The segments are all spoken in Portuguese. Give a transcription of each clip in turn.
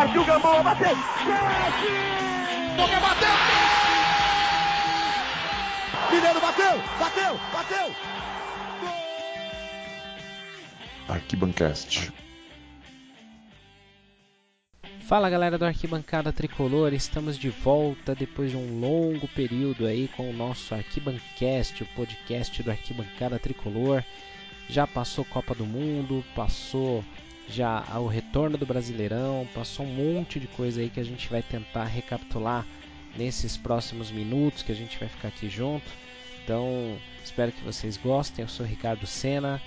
Partiu Gamboa, bateu. Chute! Boca bateu. Mineiro bateu, bateu, bateu. Arquibancast. Fala galera do Arquibancada Tricolor, estamos de volta depois de um longo período aí com o nosso Arquibancast, o podcast do Arquibancada Tricolor. Já passou Copa do Mundo, passou já o retorno do Brasileirão, passou um monte de coisa aí que a gente vai tentar recapitular nesses próximos minutos que a gente vai ficar aqui junto. Então, espero que vocês gostem. Eu sou Ricardo Sena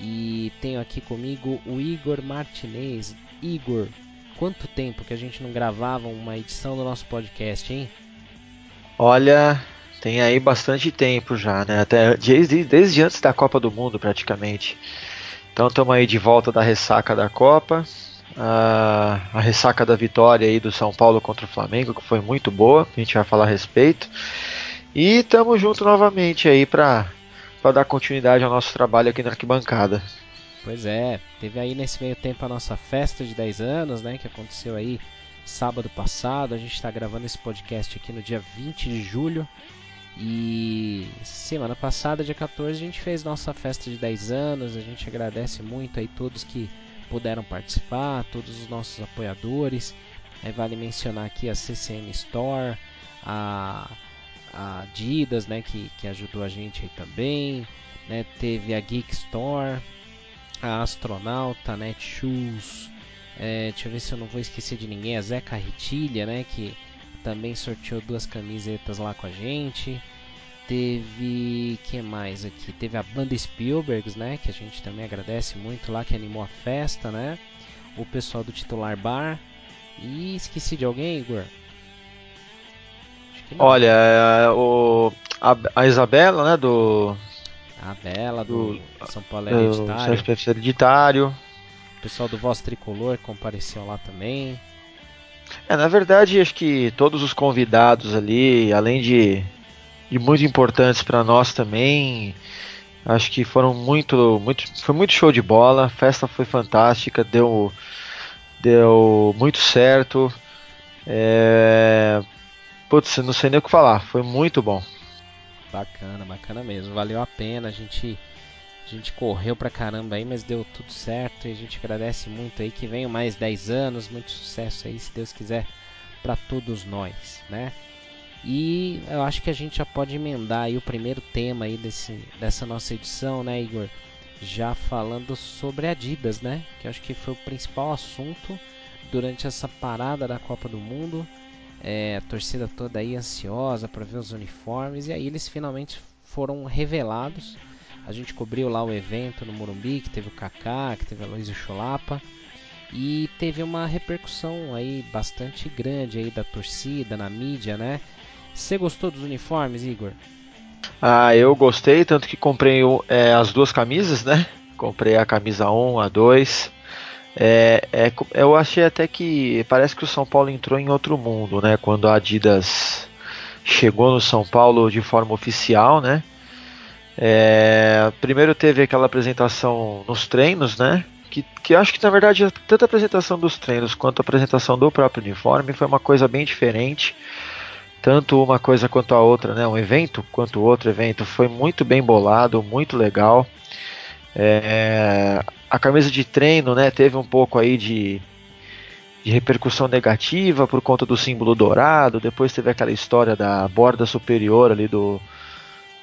e tenho aqui comigo o Igor Martinez. Igor, quanto tempo que a gente não gravava uma edição do nosso podcast, hein? Olha, tem aí bastante tempo já, né? Até desde, desde antes da Copa do Mundo, praticamente. Então estamos aí de volta da ressaca da Copa. A, a ressaca da vitória aí do São Paulo contra o Flamengo, que foi muito boa. A gente vai falar a respeito. E estamos juntos novamente aí para dar continuidade ao nosso trabalho aqui na arquibancada. Pois é, teve aí nesse meio tempo a nossa festa de 10 anos, né, que aconteceu aí sábado passado. A gente está gravando esse podcast aqui no dia 20 de julho. E semana passada, dia 14, a gente fez nossa festa de 10 anos. A gente agradece muito aí todos que puderam participar, todos os nossos apoiadores. Aí vale mencionar aqui a CCM Store, a, a Adidas, né, que, que ajudou a gente aí também. Né, teve a Geek Store, a Astronauta, Netshoes, é, deixa eu ver se eu não vou esquecer de ninguém, a Zeca Ritilha, né, que também sorteou duas camisetas lá com a gente. Teve, que mais aqui? Teve a banda Spielbergs, né, que a gente também agradece muito lá, que animou a festa, né. O pessoal do Titular Bar. E esqueci de alguém, Igor? Olha, é, o, a, a Isabela, né, do a Bela do, do São Paulo Hereditário. O Hereditário. O pessoal do Voz Tricolor compareceu lá também. É, na verdade, acho que todos os convidados ali, além de, de muito importantes para nós também, acho que foram muito, muito, foi muito show de bola. A festa foi fantástica, deu, deu muito certo. É, putz, não sei nem o que falar, foi muito bom. Bacana, bacana mesmo. Valeu a pena. A gente, a gente correu pra caramba aí, mas deu tudo certo. E a gente agradece muito aí que venham mais 10 anos. Muito sucesso aí, se Deus quiser, para todos nós, né? E eu acho que a gente já pode emendar aí o primeiro tema aí desse, dessa nossa edição, né, Igor? Já falando sobre Adidas, né? Que acho que foi o principal assunto durante essa parada da Copa do Mundo. É, a torcida toda aí ansiosa para ver os uniformes e aí eles finalmente foram revelados. A gente cobriu lá o evento no Morumbi, que teve o Kaká, que teve a Luiz Cholapa e teve uma repercussão aí bastante grande aí da torcida na mídia, né? Você gostou dos uniformes, Igor? Ah, eu gostei, tanto que comprei é, as duas camisas, né? Comprei a camisa 1, a 2. É, é, eu achei até que parece que o São Paulo entrou em outro mundo, né? Quando a Adidas chegou no São Paulo de forma oficial, né? É, primeiro teve aquela apresentação nos treinos, né? Que, que acho que na verdade tanto a apresentação dos treinos quanto a apresentação do próprio uniforme foi uma coisa bem diferente. Tanto uma coisa quanto a outra, né? Um evento quanto outro evento foi muito bem bolado, muito legal. É, a camisa de treino, né, teve um pouco aí de, de repercussão negativa por conta do símbolo dourado. Depois teve aquela história da borda superior ali do,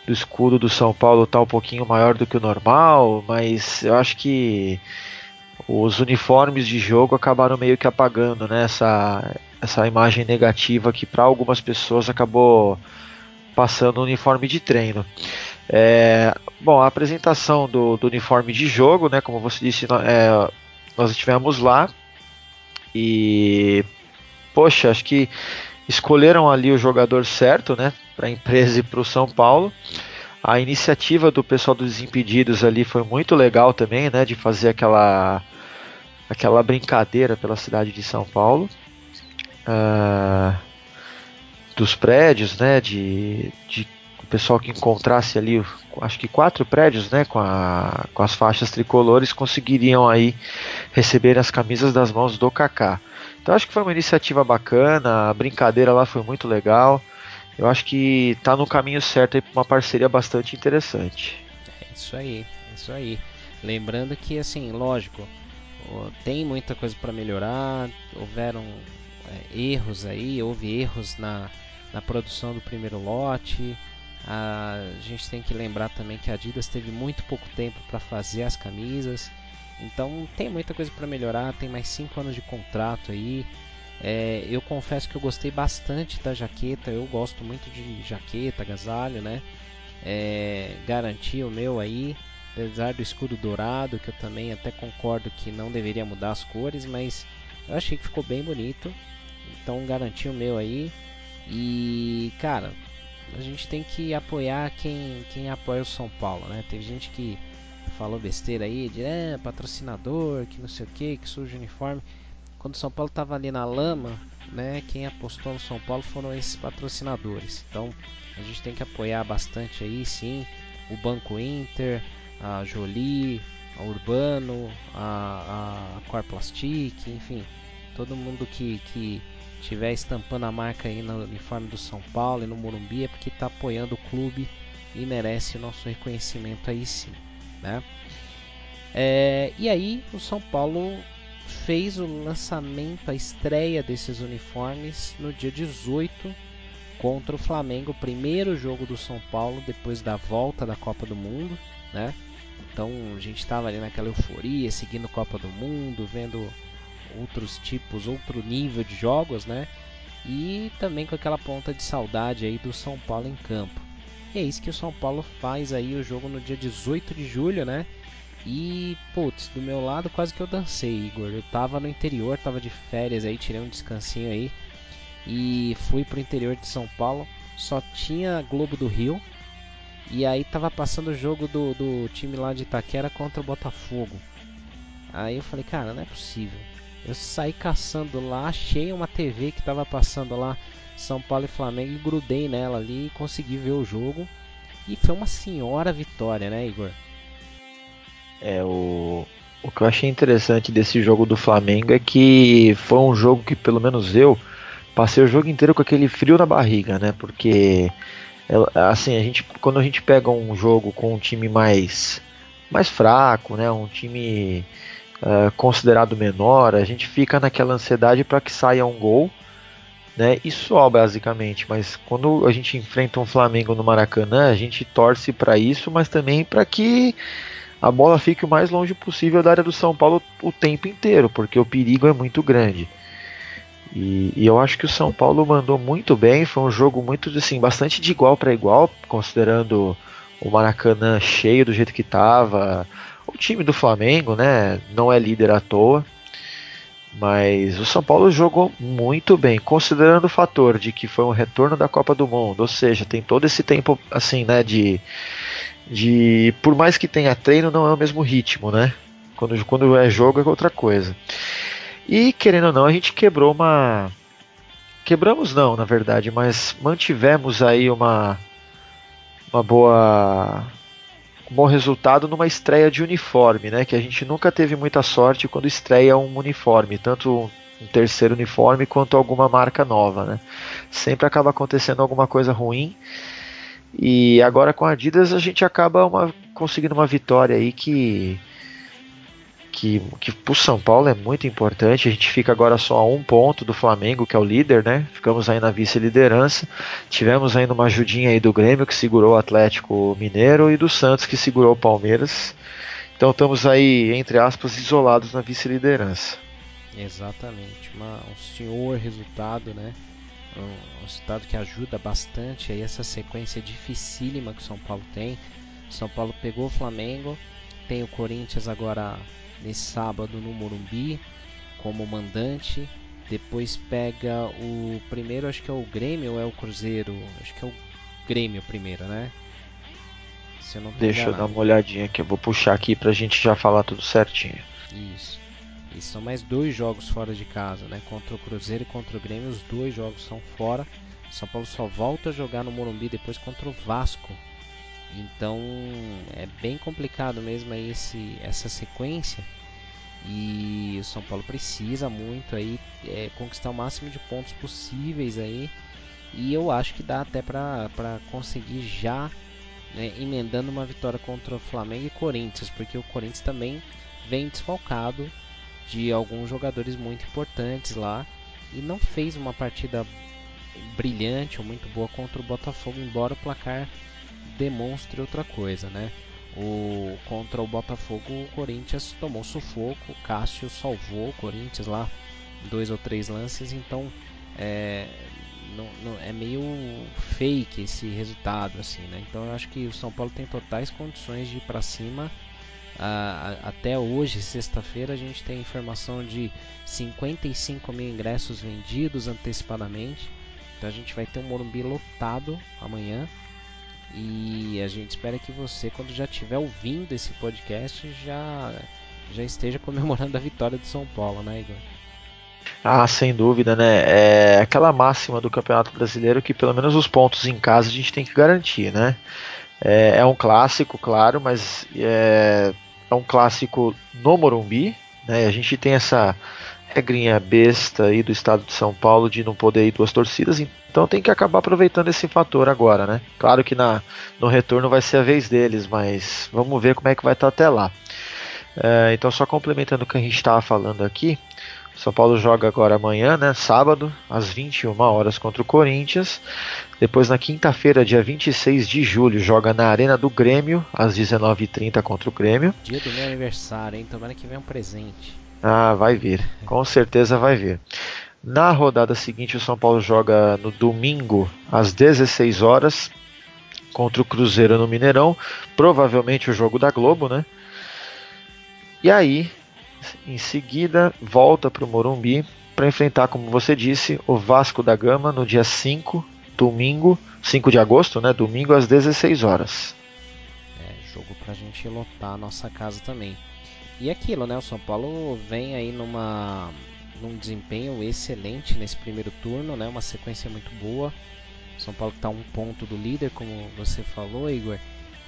do escudo do São Paulo tá um pouquinho maior do que o normal, mas eu acho que os uniformes de jogo acabaram meio que apagando né, essa, essa imagem negativa que para algumas pessoas acabou passando o uniforme de treino. É, bom, a apresentação do, do, uniforme de jogo, né? Como você disse, é, nós estivemos lá e poxa, acho que escolheram ali o jogador certo, né? Para a empresa e para o São Paulo. A iniciativa do pessoal dos Desimpedidos ali foi muito legal também, né? De fazer aquela aquela brincadeira pela cidade de São Paulo. Uh, dos prédios, né? De, de pessoal que encontrasse ali, acho que quatro prédios, né, com, a, com as faixas tricolores, conseguiriam aí receber as camisas das mãos do Kaká. Então acho que foi uma iniciativa bacana, a brincadeira lá foi muito legal. Eu acho que está no caminho certo aí para uma parceria bastante interessante. É isso aí, é isso aí. Lembrando que assim, lógico, tem muita coisa para melhorar, houveram é, erros aí, houve erros na, na produção do primeiro lote. A gente tem que lembrar também que a Adidas teve muito pouco tempo para fazer as camisas, então tem muita coisa para melhorar. Tem mais 5 anos de contrato aí. É, eu confesso que eu gostei bastante da jaqueta. Eu gosto muito de jaqueta, agasalho, né? É, garanti o meu aí, apesar do escudo dourado, que eu também até concordo que não deveria mudar as cores, mas eu achei que ficou bem bonito. Então garanti o meu aí. E cara, a gente tem que apoiar quem, quem apoia o São Paulo, né? Teve gente que falou besteira aí de é, patrocinador, que não sei o que, que suja o uniforme quando o São Paulo estava ali na lama, né, quem apostou no São Paulo foram esses patrocinadores. Então a gente tem que apoiar bastante aí, sim, o Banco Inter, a Jolie, a Urbano, a, a Corplastic, enfim, todo mundo que, que tiver estampando a marca aí no uniforme do São Paulo e no Morumbi é porque está apoiando o clube e merece nosso reconhecimento aí sim, né? É, e aí o São Paulo fez o lançamento, a estreia desses uniformes no dia 18 contra o Flamengo, primeiro jogo do São Paulo depois da volta da Copa do Mundo, né? Então a gente estava ali naquela euforia, seguindo Copa do Mundo, vendo outros tipos, outro nível de jogos, né? E também com aquela ponta de saudade aí do São Paulo em campo. E é isso que o São Paulo faz aí o jogo no dia 18 de julho, né? E, putz, do meu lado quase que eu dancei, Igor. Eu tava no interior, tava de férias aí, tirei um descansinho aí. E fui pro interior de São Paulo. Só tinha Globo do Rio. E aí tava passando o jogo do, do time lá de Itaquera contra o Botafogo. Aí eu falei, cara, não é possível. Eu saí caçando lá, achei uma TV que tava passando lá São Paulo e Flamengo e grudei nela ali e consegui ver o jogo. E foi uma senhora vitória, né, Igor? É, o, o que eu achei interessante desse jogo do Flamengo é que foi um jogo que, pelo menos eu, passei o jogo inteiro com aquele frio na barriga, né? Porque, é, assim, a gente, quando a gente pega um jogo com um time mais, mais fraco, né? Um time uh, considerado menor, a gente fica naquela ansiedade para que saia um gol. Né, e só basicamente, mas quando a gente enfrenta um Flamengo no Maracanã, a gente torce para isso, mas também para que a bola fique o mais longe possível da área do São Paulo o tempo inteiro, porque o perigo é muito grande. E, e eu acho que o São Paulo mandou muito bem, foi um jogo muito assim, bastante de igual para igual, considerando o Maracanã cheio do jeito que estava. O time do Flamengo, né, não é líder à toa. Mas o São Paulo jogou muito bem, considerando o fator de que foi um retorno da Copa do Mundo, ou seja, tem todo esse tempo assim, né, de de por mais que tenha treino, não é o mesmo ritmo, né? Quando, quando é jogo é outra coisa. E querendo ou não, a gente quebrou uma. Quebramos não, na verdade, mas mantivemos aí uma, uma boa. Um bom resultado numa estreia de uniforme, né? Que a gente nunca teve muita sorte quando estreia um uniforme, tanto um terceiro uniforme quanto alguma marca nova, né? Sempre acaba acontecendo alguma coisa ruim e agora com a Adidas a gente acaba uma, conseguindo uma vitória aí que que, que para o São Paulo é muito importante. A gente fica agora só a um ponto do Flamengo, que é o líder, né? Ficamos aí na vice-liderança. Tivemos ainda uma ajudinha aí do Grêmio, que segurou o Atlético Mineiro, e do Santos, que segurou o Palmeiras. Então estamos aí, entre aspas, isolados na vice-liderança. Exatamente, uma, um senhor resultado, né? Um, resultado que ajuda bastante aí essa sequência dificílima que o São Paulo tem. O São Paulo pegou o Flamengo, tem o Corinthians agora nesse sábado no Morumbi como mandante. Depois pega o primeiro, acho que é o Grêmio ou é o Cruzeiro? Acho que é o Grêmio primeiro, né? Eu não Deixa eu dar uma olhadinha aqui, eu vou puxar aqui pra gente já falar tudo certinho. Isso. E são mais dois jogos fora de casa, né? Contra o Cruzeiro e contra o Grêmio, os dois jogos são fora. São Paulo só volta a jogar no Morumbi depois contra o Vasco. Então é bem complicado mesmo aí esse, essa sequência. E o São Paulo precisa muito aí é, conquistar o máximo de pontos possíveis aí. E eu acho que dá até para conseguir já né, emendando uma vitória contra o Flamengo e Corinthians, porque o Corinthians também vem desfalcado de alguns jogadores muito importantes lá e não fez uma partida brilhante ou muito boa contra o Botafogo, embora o placar demonstre outra coisa, né? O contra o Botafogo, o Corinthians tomou sufoco, o Cássio salvou o Corinthians lá dois ou três lances, então é, não, não, é meio fake esse resultado assim, né? Então eu acho que o São Paulo tem totais condições de ir para cima. Até hoje, sexta-feira, a gente tem informação de 55 mil ingressos vendidos antecipadamente. Então a gente vai ter um Morumbi lotado amanhã. E a gente espera que você, quando já estiver ouvindo esse podcast, já, já esteja comemorando a vitória do São Paulo, né, Igor? Ah, sem dúvida, né? É aquela máxima do Campeonato Brasileiro que pelo menos os pontos em casa a gente tem que garantir, né? É, é um clássico, claro, mas é, é, um clássico no Morumbi, né? A gente tem essa regrinha besta aí do estado de São Paulo de não poder ir duas torcidas, então tem que acabar aproveitando esse fator agora, né? Claro que na, no retorno vai ser a vez deles, mas vamos ver como é que vai estar até lá. É, então, só complementando o que a gente estava falando aqui, são Paulo joga agora amanhã, né, sábado, às 21 horas contra o Corinthians. Depois na quinta-feira, dia 26 de julho, joga na Arena do Grêmio, às 19h30 contra o Grêmio. Dia do meu aniversário, hein? Tomara que venha um presente. Ah, vai vir. Com certeza vai vir. Na rodada seguinte, o São Paulo joga no domingo, às 16 horas, contra o Cruzeiro no Mineirão. Provavelmente o jogo da Globo, né? E aí, em seguida, volta para o Morumbi para enfrentar, como você disse, o Vasco da Gama no dia 5, domingo, 5 de agosto, né? Domingo às 16 horas. É, jogo para a gente lotar a nossa casa também. E aquilo, né? O São Paulo vem aí numa num desempenho excelente nesse primeiro turno, né? Uma sequência muito boa. O São Paulo está um ponto do líder, como você falou, Igor.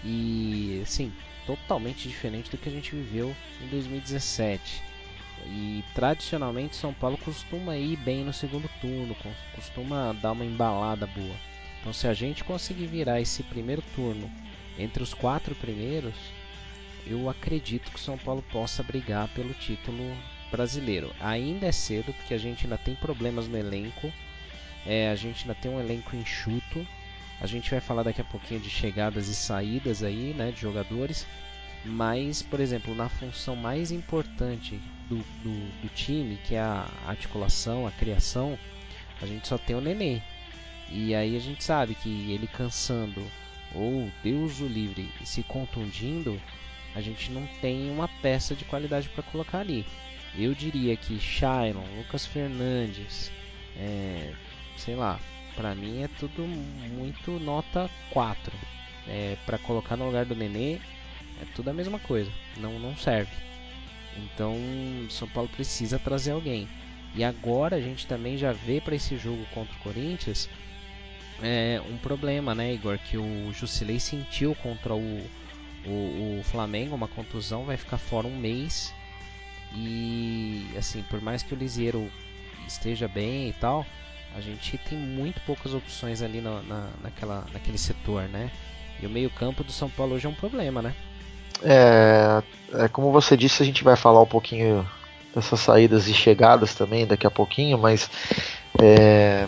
E, sim, totalmente diferente do que a gente viveu em 2017. E tradicionalmente São Paulo costuma ir bem no segundo turno, costuma dar uma embalada boa. Então se a gente conseguir virar esse primeiro turno entre os quatro primeiros, eu acredito que São Paulo possa brigar pelo título brasileiro. Ainda é cedo porque a gente ainda tem problemas no elenco, é, a gente ainda tem um elenco enxuto a gente vai falar daqui a pouquinho de chegadas e saídas aí, né, de jogadores. Mas, por exemplo, na função mais importante do, do, do time, que é a articulação, a criação, a gente só tem o Nenê. E aí a gente sabe que ele cansando ou Deus o livre se contundindo, a gente não tem uma peça de qualidade para colocar ali. Eu diria que Shailon, Lucas Fernandes, é, sei lá, para mim é tudo muito nota 4. É, para colocar no lugar do Nenê é tudo a mesma coisa, não, não serve. Então São Paulo precisa trazer alguém. E agora a gente também já vê para esse jogo contra o Corinthians é, um problema, né, Igor? Que o Jusilei sentiu contra o, o, o Flamengo, uma contusão, vai ficar fora um mês. E assim, por mais que o Lisieiro esteja bem e tal, a gente tem muito poucas opções ali na, na, naquela, naquele setor, né? E o meio-campo do São Paulo hoje é um problema, né? É, é, como você disse, a gente vai falar um pouquinho dessas saídas e chegadas também daqui a pouquinho, mas é,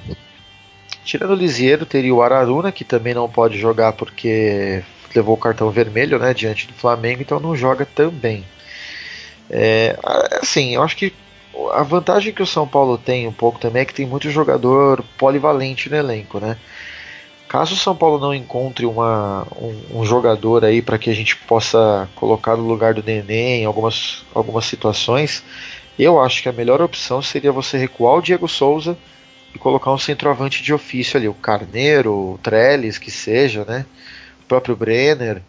tirando o Lisieiro, teria o Araruna, que também não pode jogar porque levou o cartão vermelho né, diante do Flamengo, então não joga também. É, assim, eu acho que a vantagem que o São Paulo tem um pouco também é que tem muito jogador polivalente no elenco, né? Caso o São Paulo não encontre uma, um, um jogador aí para que a gente possa colocar no lugar do Nenê em algumas, algumas situações, eu acho que a melhor opção seria você recuar o Diego Souza e colocar um centroavante de ofício ali, o Carneiro, o Trellis, que seja, né? O próprio Brenner.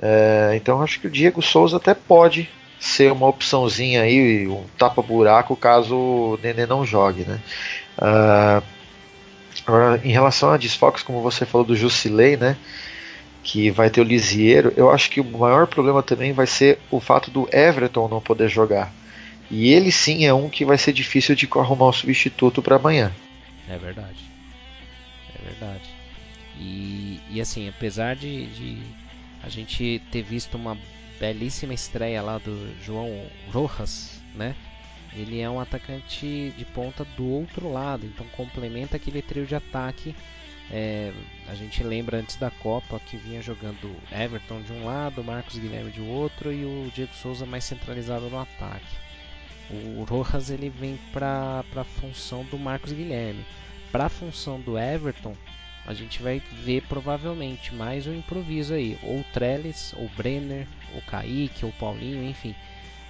É, então acho que o Diego Souza até pode ser uma opçãozinha aí, um tapa-buraco caso o Nenê não jogue, né? Uh, agora, em relação a desfoques, como você falou do Jusilei, né? Que vai ter o Lisieiro, eu acho que o maior problema também vai ser o fato do Everton não poder jogar. E ele sim é um que vai ser difícil de arrumar um substituto para amanhã. É verdade. É verdade. E, e assim, apesar de, de a gente ter visto uma belíssima estreia lá do João Rojas, né? Ele é um atacante de ponta do outro lado, então complementa aquele trio de ataque. É, a gente lembra antes da Copa que vinha jogando Everton de um lado, Marcos Guilherme de outro e o Diego Souza mais centralizado no ataque. O Rojas ele vem para a função do Marcos Guilherme. Para a função do Everton, a gente vai ver provavelmente mais um improviso aí, ou Trellis, ou Brenner, ou Kaique, ou Paulinho, enfim.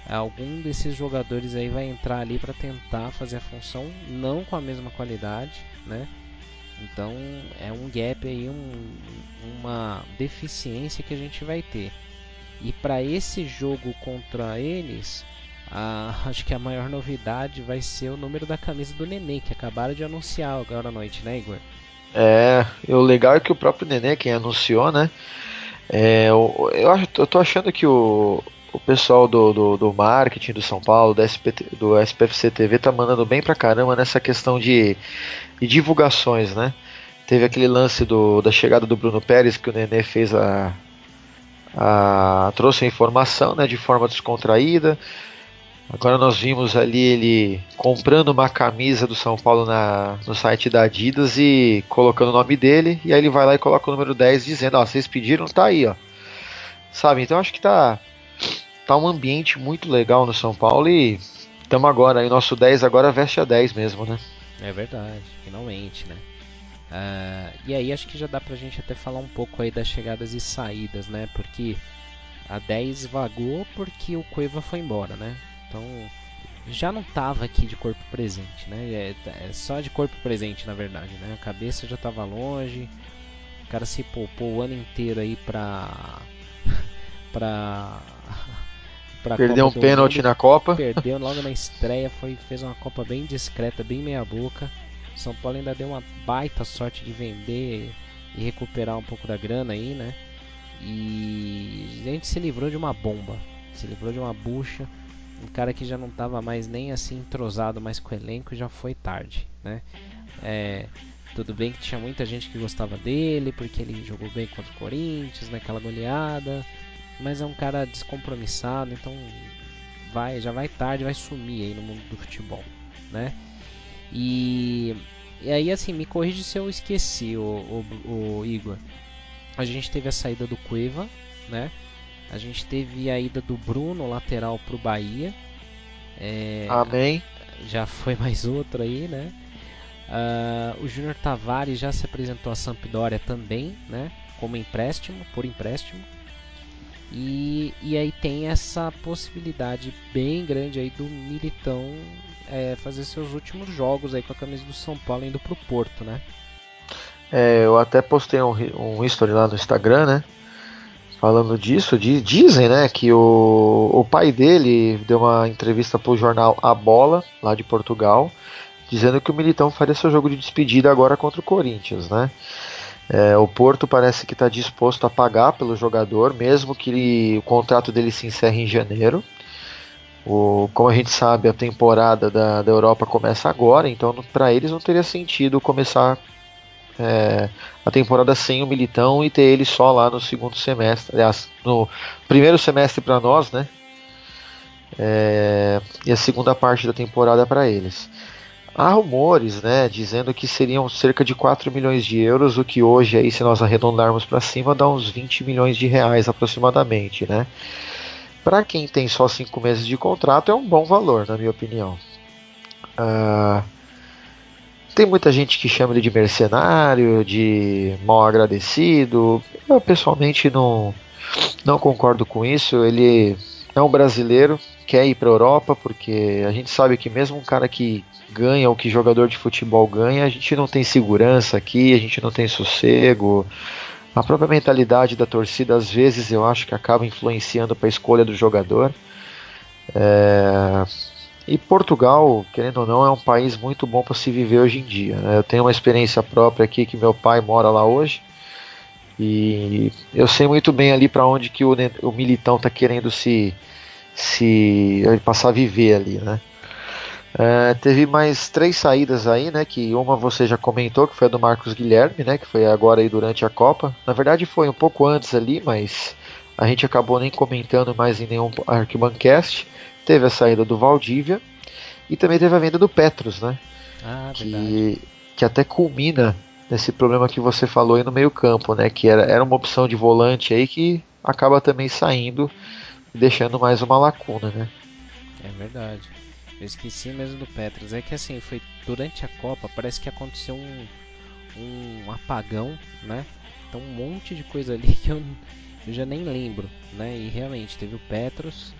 Algum desses jogadores aí vai entrar ali para tentar fazer a função, não com a mesma qualidade, né? Então é um gap aí, um, uma deficiência que a gente vai ter. E para esse jogo contra eles, a, acho que a maior novidade vai ser o número da camisa do Nenê, que acabaram de anunciar agora à noite, né, Igor? É, o legal é que o próprio Nenê, quem anunciou, né? É, eu, eu, eu tô achando que o, o pessoal do, do, do, marketing do São Paulo, do, SPT, do SPFC TV, tá mandando bem pra caramba nessa questão de, de divulgações, né? Teve aquele lance do, da chegada do Bruno Pérez que o Nenê fez a, a trouxe a informação, né, de forma descontraída. Agora nós vimos ali ele comprando uma camisa do São Paulo na, no site da Adidas e colocando o nome dele, e aí ele vai lá e coloca o número 10 dizendo, ó, vocês pediram, tá aí, ó. Sabe? Então acho que tá tá um ambiente muito legal no São Paulo e estamos agora aí nosso 10 agora veste a 10 mesmo, né? É verdade, finalmente, né? Uh, e aí acho que já dá pra gente até falar um pouco aí das chegadas e saídas, né? Porque a 10 vagou porque o Cueva foi embora, né? Então já não estava aqui de corpo presente, né? É, é, só de corpo presente, na verdade, né? A cabeça já estava longe. O cara se poupou o ano inteiro aí pra. pra. pra Perdeu um pênalti na Copa. Perdeu logo na estreia, foi, fez uma Copa bem discreta, bem meia-boca. São Paulo ainda deu uma baita sorte de vender e recuperar um pouco da grana aí, né? E a gente se livrou de uma bomba, se livrou de uma bucha um cara que já não estava mais nem assim entrosado mais com o elenco já foi tarde, né? É, tudo bem que tinha muita gente que gostava dele porque ele jogou bem contra o Corinthians naquela goleada, mas é um cara descompromissado, então vai, já vai tarde, vai sumir aí no mundo do futebol, né? E, e aí assim, me corrige se eu esqueci, o, o, o Igor. A gente teve a saída do Cueva, né? A gente teve a ida do Bruno, lateral para o Bahia. É, Amém. Já foi mais outro aí, né? Uh, o Júnior Tavares já se apresentou a Sampdoria também, né? Como empréstimo, por empréstimo. E, e aí tem essa possibilidade bem grande aí do Militão é, fazer seus últimos jogos aí com a camisa do São Paulo indo pro Porto, né? É, eu até postei um, um history lá no Instagram, né? Falando disso, dizem né, que o, o pai dele deu uma entrevista para o jornal A Bola, lá de Portugal, dizendo que o Militão faria seu jogo de despedida agora contra o Corinthians. Né? É, o Porto parece que está disposto a pagar pelo jogador, mesmo que ele, o contrato dele se encerre em janeiro. O, como a gente sabe, a temporada da, da Europa começa agora, então para eles não teria sentido começar é, a temporada sem o Militão e ter ele só lá no segundo semestre, aliás, no primeiro semestre para nós, né? É, e a segunda parte da temporada para eles. Há rumores, né, dizendo que seriam cerca de 4 milhões de euros, o que hoje aí, se nós arredondarmos para cima, dá uns 20 milhões de reais aproximadamente, né? Para quem tem só 5 meses de contrato é um bom valor, na minha opinião. Uh, tem muita gente que chama ele de mercenário, de mal agradecido. Eu pessoalmente não, não concordo com isso. Ele é um brasileiro, quer ir para a Europa, porque a gente sabe que mesmo um cara que ganha o que jogador de futebol ganha, a gente não tem segurança aqui, a gente não tem sossego. A própria mentalidade da torcida, às vezes, eu acho que acaba influenciando para a escolha do jogador. É, e Portugal, querendo ou não, é um país muito bom para se viver hoje em dia. Né? Eu tenho uma experiência própria aqui que meu pai mora lá hoje. E eu sei muito bem ali para onde que o, o Militão está querendo se, se passar a viver ali, né? É, teve mais três saídas aí, né? Que uma você já comentou, que foi a do Marcos Guilherme, né? Que foi agora aí durante a Copa. Na verdade foi um pouco antes ali, mas a gente acabou nem comentando mais em nenhum Arquibancast. Teve a saída do Valdívia e também teve a venda do Petros, né? Ah, que, que até culmina nesse problema que você falou aí no meio campo, né? Que era, era uma opção de volante aí que acaba também saindo, deixando mais uma lacuna, né? É verdade. Eu esqueci mesmo do Petros. É que assim, foi durante a Copa, parece que aconteceu um, um apagão, né? Então um monte de coisa ali que eu, eu já nem lembro, né? E realmente teve o Petros.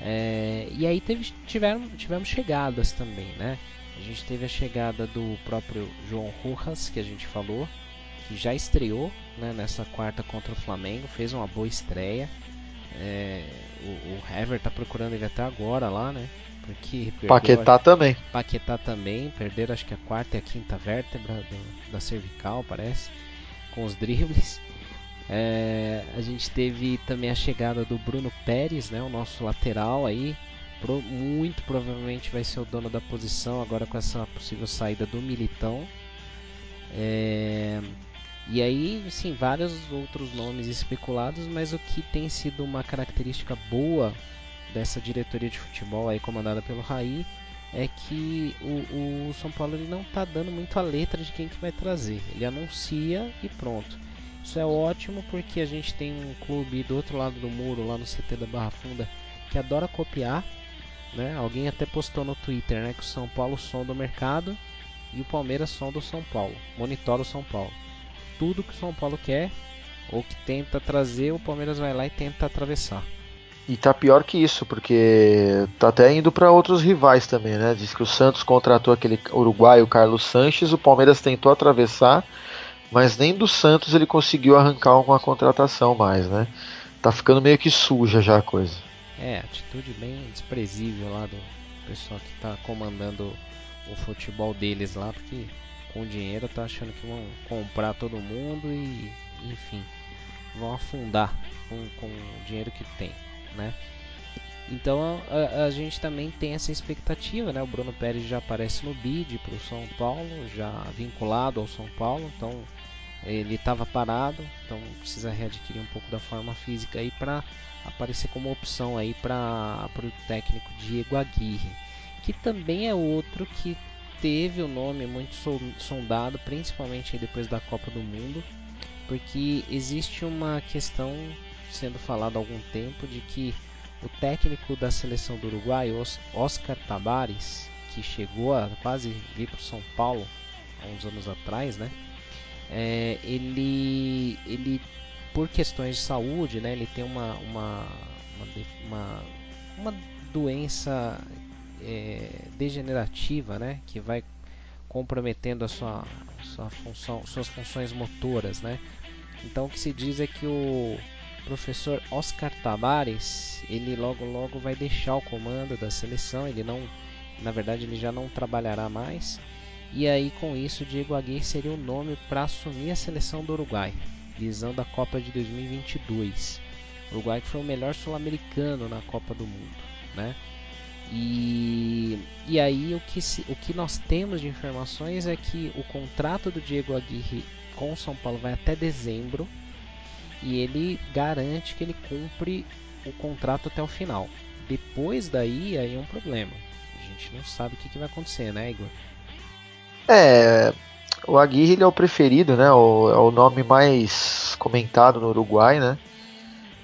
É, e aí teve, tiveram, tivemos chegadas também, né? A gente teve a chegada do próprio João Rojas, que a gente falou, que já estreou né, nessa quarta contra o Flamengo, fez uma boa estreia. É, o, o Hever tá procurando ele até agora lá, né? Porque Paquetá também. Paquetá também, perderam acho que a quarta e a quinta vértebra do, da cervical, parece, com os dribles. É, a gente teve também a chegada do Bruno Pérez, né, o nosso lateral aí, pro, muito provavelmente vai ser o dono da posição agora com essa possível saída do Militão. É, e aí, sim, vários outros nomes especulados, mas o que tem sido uma característica boa dessa diretoria de futebol aí comandada pelo Raí é que o, o São Paulo ele não está dando muito a letra de quem que vai trazer. Ele anuncia e pronto. Isso é ótimo porque a gente tem um clube do outro lado do muro, lá no CT da Barra Funda, que adora copiar. Né? Alguém até postou no Twitter né, que o São Paulo som do mercado e o Palmeiras som do São Paulo. Monitora o São Paulo. Tudo que o São Paulo quer ou que tenta trazer, o Palmeiras vai lá e tenta atravessar. E tá pior que isso, porque tá até indo para outros rivais também, né? Diz que o Santos contratou aquele uruguaio Carlos Sanches, o Palmeiras tentou atravessar, mas nem do Santos ele conseguiu arrancar uma contratação mais, né? Tá ficando meio que suja já a coisa. É, atitude bem desprezível lá do pessoal que tá comandando o futebol deles lá, porque com dinheiro tá achando que vão comprar todo mundo e, enfim, vão afundar com, com o dinheiro que tem né? Então a, a, gente também tem essa expectativa, né? O Bruno Pérez já aparece no bid para o São Paulo, já vinculado ao São Paulo, então ele estava parado, então precisa readquirir um pouco da forma física aí para aparecer como opção aí para o técnico Diego Aguirre, que também é outro que teve o nome muito sondado, principalmente depois da Copa do Mundo, porque existe uma questão sendo falado há algum tempo de que o técnico da seleção do Uruguai, Oscar Tabares, que chegou a quase vir para o São Paulo há uns anos atrás, né? É, ele, ele, por questões de saúde, né? Ele tem uma, uma, uma, uma doença é, degenerativa, né? Que vai comprometendo a sua, sua função, suas funções motoras, né? Então o que se diz é que o professor Oscar Tabares, ele logo logo vai deixar o comando da seleção, ele não, na verdade ele já não trabalhará mais. E aí com isso Diego Aguirre seria o nome para assumir a seleção do Uruguai, visando a Copa de 2022. O Uruguai que foi o melhor sul-americano na Copa do Mundo, né? E, e aí o que, se, o que nós temos de informações é que o contrato do Diego Aguirre com o São Paulo vai até dezembro e ele garante que ele cumpre o contrato até o final. Depois daí, aí é um problema. A gente não sabe o que, que vai acontecer, né, Igor? É, o Aguirre é o preferido, né? O, é o nome mais comentado no Uruguai, né?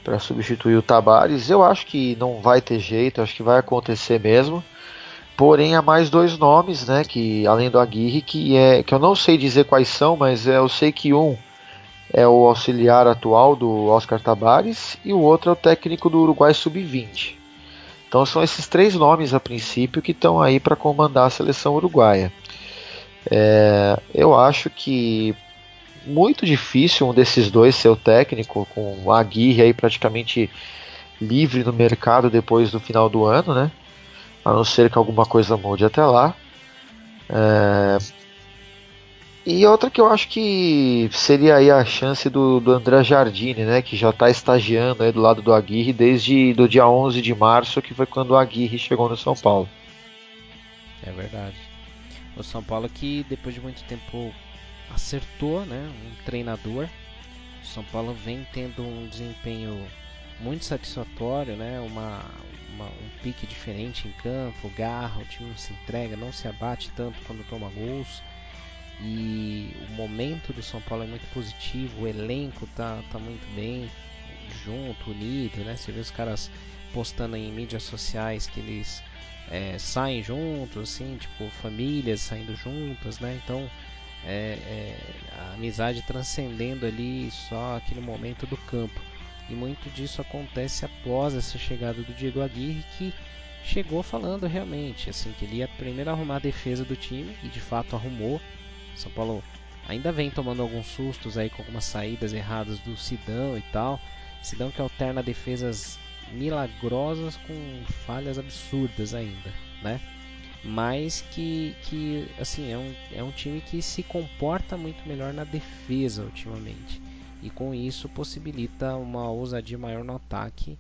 Para substituir o Tabares. Eu acho que não vai ter jeito, acho que vai acontecer mesmo. Porém, há mais dois nomes, né? Que além do Aguirre, que é que eu não sei dizer quais são, mas eu sei que um é o auxiliar atual do Oscar Tabares e o outro é o técnico do Uruguai Sub-20. Então são esses três nomes a princípio que estão aí para comandar a seleção uruguaia. É, eu acho que muito difícil um desses dois ser o técnico, com a Aguirre aí praticamente livre no mercado depois do final do ano, né? A não ser que alguma coisa mude até lá. É, E outra que eu acho que seria aí a chance do, do André Jardine, né, que já está estagiando aí do lado do Aguirre desde do dia 11 de março, que foi quando o Aguirre chegou no São Paulo. É verdade. O São Paulo que depois de muito tempo acertou, né, um treinador. O São Paulo vem tendo um desempenho muito satisfatório, né, uma, uma um pique diferente em campo, garra, o time não se entrega, não se abate tanto quando toma gols e o momento do São Paulo é muito positivo, o elenco tá, tá muito bem junto, unido, né? Você vê os caras postando em mídias sociais que eles é, saem juntos, assim, tipo famílias saindo juntas, né? Então é, é, a amizade transcendendo ali só aquele momento do campo. E muito disso acontece após essa chegada do Diego Aguirre, que chegou falando realmente assim que ele ia primeiro arrumar a defesa do time e de fato arrumou são Paulo ainda vem tomando alguns sustos aí com algumas saídas erradas do Sidão e tal. Sidão que alterna defesas milagrosas com falhas absurdas ainda, né? Mas que, que assim, é um, é um time que se comporta muito melhor na defesa ultimamente. E com isso possibilita uma ousadia maior no ataque,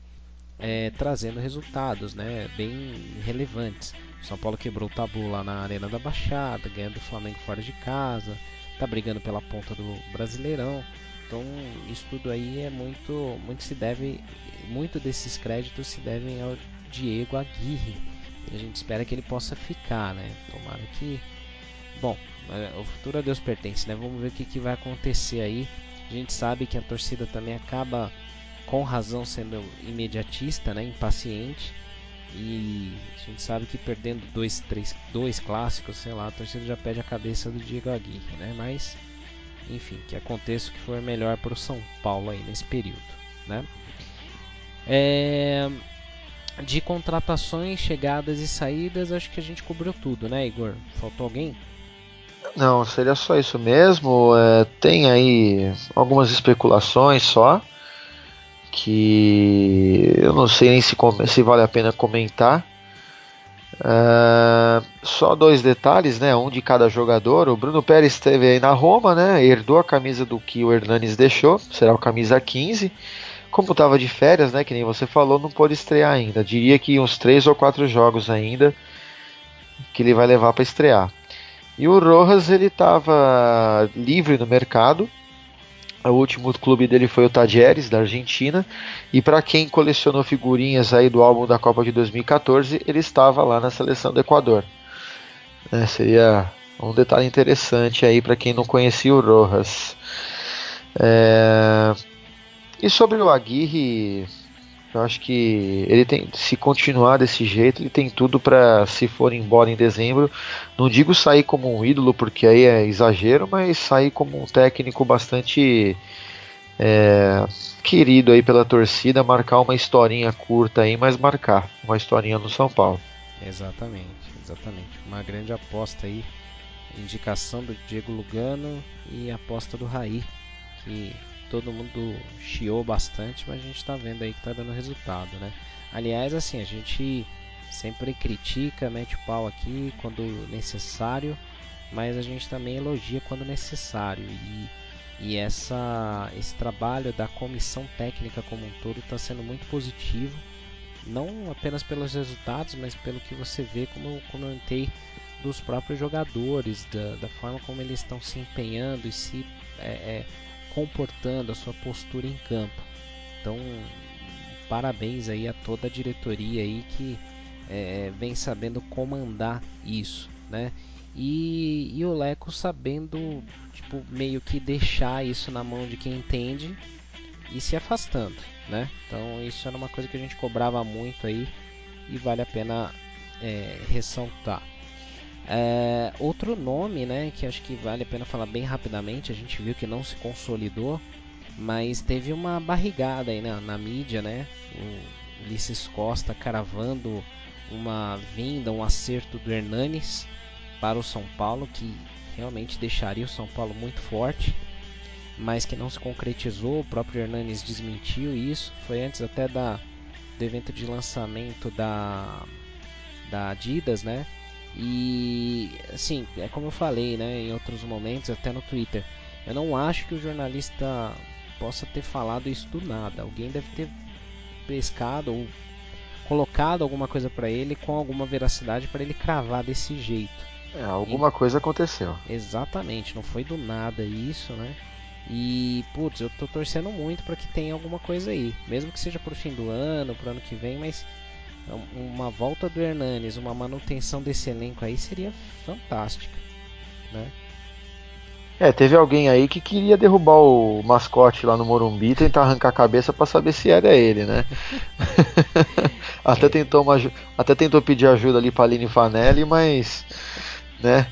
é, trazendo resultados né, bem relevantes. São Paulo quebrou o tabu lá na Arena da Baixada, ganhando o Flamengo fora de casa, tá brigando pela ponta do Brasileirão. Então isso tudo aí é muito, muito se deve, muito desses créditos se devem ao Diego Aguirre. E a gente espera que ele possa ficar, né? Tomara que, bom, é, o futuro a Deus pertence, né? Vamos ver o que, que vai acontecer aí. A gente sabe que a torcida também acaba com razão sendo imediatista, né? Impaciente e a gente sabe que perdendo dois, três, dois clássicos, sei lá, a torcida já pede a cabeça do Diego Aguirre, né? Mas, enfim, que aconteça o que for melhor para o São Paulo aí nesse período, né? É... De contratações, chegadas e saídas, acho que a gente cobriu tudo, né, Igor? Faltou alguém? Não, seria só isso mesmo. É, tem aí algumas especulações só que eu não sei nem se, se vale a pena comentar. Uh, só dois detalhes, né? Um de cada jogador. O Bruno Pérez esteve aí na Roma, né? Herdou a camisa do que o Hernanes deixou, será o camisa 15. Como estava de férias, né? Que nem você falou, não pôde estrear ainda. Diria que uns três ou quatro jogos ainda que ele vai levar para estrear. E o Rojas ele estava livre no mercado, o último clube dele foi o Tajeres, da Argentina. E para quem colecionou figurinhas aí do álbum da Copa de 2014, ele estava lá na seleção do Equador. É, seria um detalhe interessante aí para quem não conhecia o Rojas. É... E sobre o Aguirre, eu acho que ele tem, se continuar desse jeito, ele tem tudo para se for embora em dezembro. Não digo sair como um ídolo, porque aí é exagero, mas sair como um técnico bastante é, querido aí pela torcida, marcar uma historinha curta aí, mas marcar uma historinha no São Paulo. Exatamente, exatamente. Uma grande aposta aí, indicação do Diego Lugano e aposta do Raí, que todo mundo chiou bastante, mas a gente está vendo aí que está dando resultado, né? Aliás, assim, a gente sempre critica, mete o pau aqui quando necessário, mas a gente também elogia quando necessário. E, e essa, esse trabalho da comissão técnica como um todo está sendo muito positivo, não apenas pelos resultados, mas pelo que você vê, como eu comentei, dos próprios jogadores, da, da forma como eles estão se empenhando e se é, é, comportando, a sua postura em campo. Então, parabéns aí a toda a diretoria aí que é, vem sabendo comandar isso, né? E, e o Leco sabendo, tipo, meio que deixar isso na mão de quem entende e se afastando, né? Então isso era uma coisa que a gente cobrava muito aí e vale a pena é, ressaltar. É, outro nome, né, que acho que vale a pena falar bem rapidamente, a gente viu que não se consolidou, mas teve uma barrigada aí na, na mídia, né? O Ulisses Costa caravando uma vinda, um acerto do Hernanes para o São Paulo, que realmente deixaria o São Paulo muito forte, mas que não se concretizou. O próprio Hernanes desmentiu isso. Foi antes até da, do evento de lançamento da, da Adidas, né? E assim, é como eu falei, né, em outros momentos, até no Twitter, eu não acho que o jornalista possa ter falado isso do nada. Alguém deve ter pescado ou colocado alguma coisa para ele com alguma veracidade para ele cravar desse jeito. É, alguma e, coisa aconteceu. Exatamente, não foi do nada isso, né? E, putz, eu tô torcendo muito para que tenha alguma coisa aí. Mesmo que seja pro fim do ano, pro ano que vem, mas uma volta do Hernanes, uma manutenção desse elenco aí seria fantástica, né? É, teve alguém aí que queria derrubar o mascote lá no Morumbi e tentar arrancar a cabeça para saber se era ele, né? até, tentou uma, até tentou pedir ajuda ali pra Aline Fanelli, mas. né?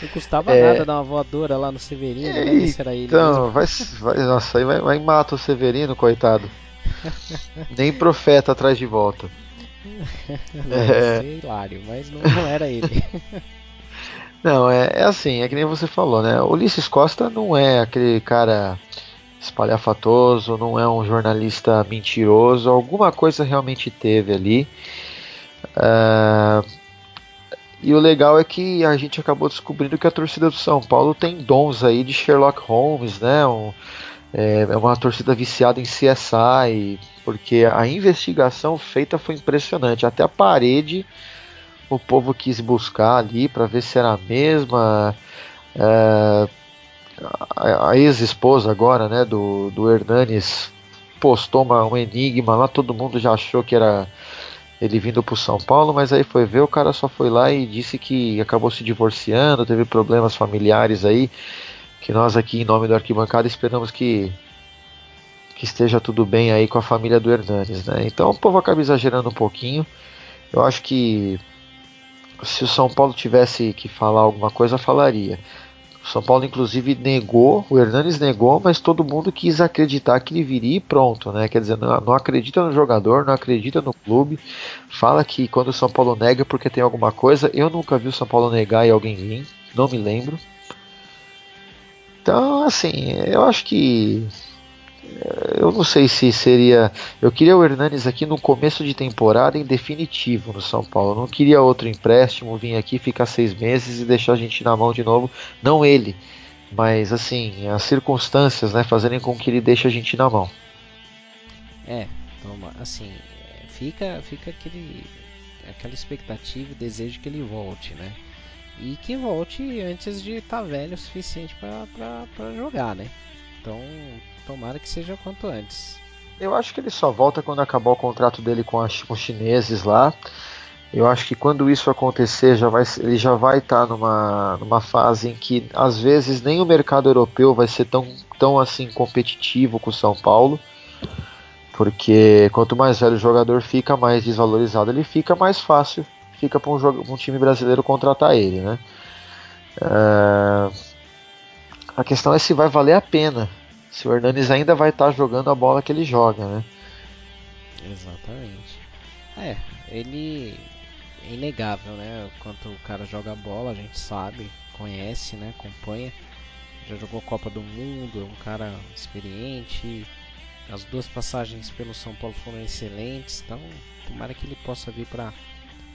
Não custava é... nada dar uma voadora lá no Severino, né? Se era ele então, vai, vai, nossa, aí vai, vai mata o Severino, coitado. Nem profeta atrás de volta. não, é... hilário, mas não, não era ele. Não, é, é assim, é que nem você falou, né? Ulisses Costa não é aquele cara espalhafatoso, não é um jornalista mentiroso, alguma coisa realmente teve ali. Uh, e o legal é que a gente acabou descobrindo que a torcida do São Paulo tem dons aí de Sherlock Holmes, né? Um, é, é uma torcida viciada em CSI, porque a investigação feita foi impressionante. Até a parede o povo quis buscar ali para ver se era a mesma. É, a, ex-esposa agora, né, do, do Hernanes postou uma, um enigma lá, todo mundo já achou que era ele vindo para São Paulo, mas aí foi ver, o cara só foi lá e disse que acabou se divorciando, teve problemas familiares aí, que nós aqui em nome do Arquibancada esperamos que que esteja tudo bem aí com a família do Hernanes, né? Então o povo acaba exagerando um pouquinho. Eu acho que se o São Paulo tivesse que falar alguma coisa, falaria. O São Paulo, inclusive, negou, o Hernanes negou, mas todo mundo quis acreditar que ele viria e pronto, né? Quer dizer, não, não acredita no jogador, não acredita no clube, fala que quando o São Paulo nega é porque tem alguma coisa. Eu nunca vi o São Paulo negar e alguém vir, não me lembro. Então, assim, eu acho que eu não sei se seria. Eu queria o Hernanes aqui no começo de temporada em definitivo no São Paulo. Eu não queria outro empréstimo, vir aqui ficar seis meses e deixar a gente na mão de novo. Não ele, mas assim, as circunstâncias, né, fazerem com que ele deixe a gente na mão. É, toma, assim, fica, fica aquele, aquela expectativa e desejo que ele volte, né? E que volte antes de estar tá velho o suficiente para jogar, né? Então Tomara que seja quanto antes. Eu acho que ele só volta quando acabar o contrato dele com, com os chineses lá. Eu acho que quando isso acontecer, já vai, ele já vai estar tá numa, numa fase em que às vezes nem o mercado europeu vai ser tão, tão assim competitivo com o São Paulo. Porque quanto mais velho o jogador fica, mais desvalorizado ele fica, mais fácil fica para um, um, time brasileiro contratar ele, né? Uh, a questão é se vai valer a pena se o Hernanes ainda vai estar tá jogando a bola que ele joga, né? Exatamente. É, ele é inegável, né? Quanto o cara joga a bola, a gente sabe, conhece, né? Acompanha. Já jogou Copa do Mundo, é um cara experiente. As duas passagens pelo São Paulo foram excelentes, então tomara que ele possa vir para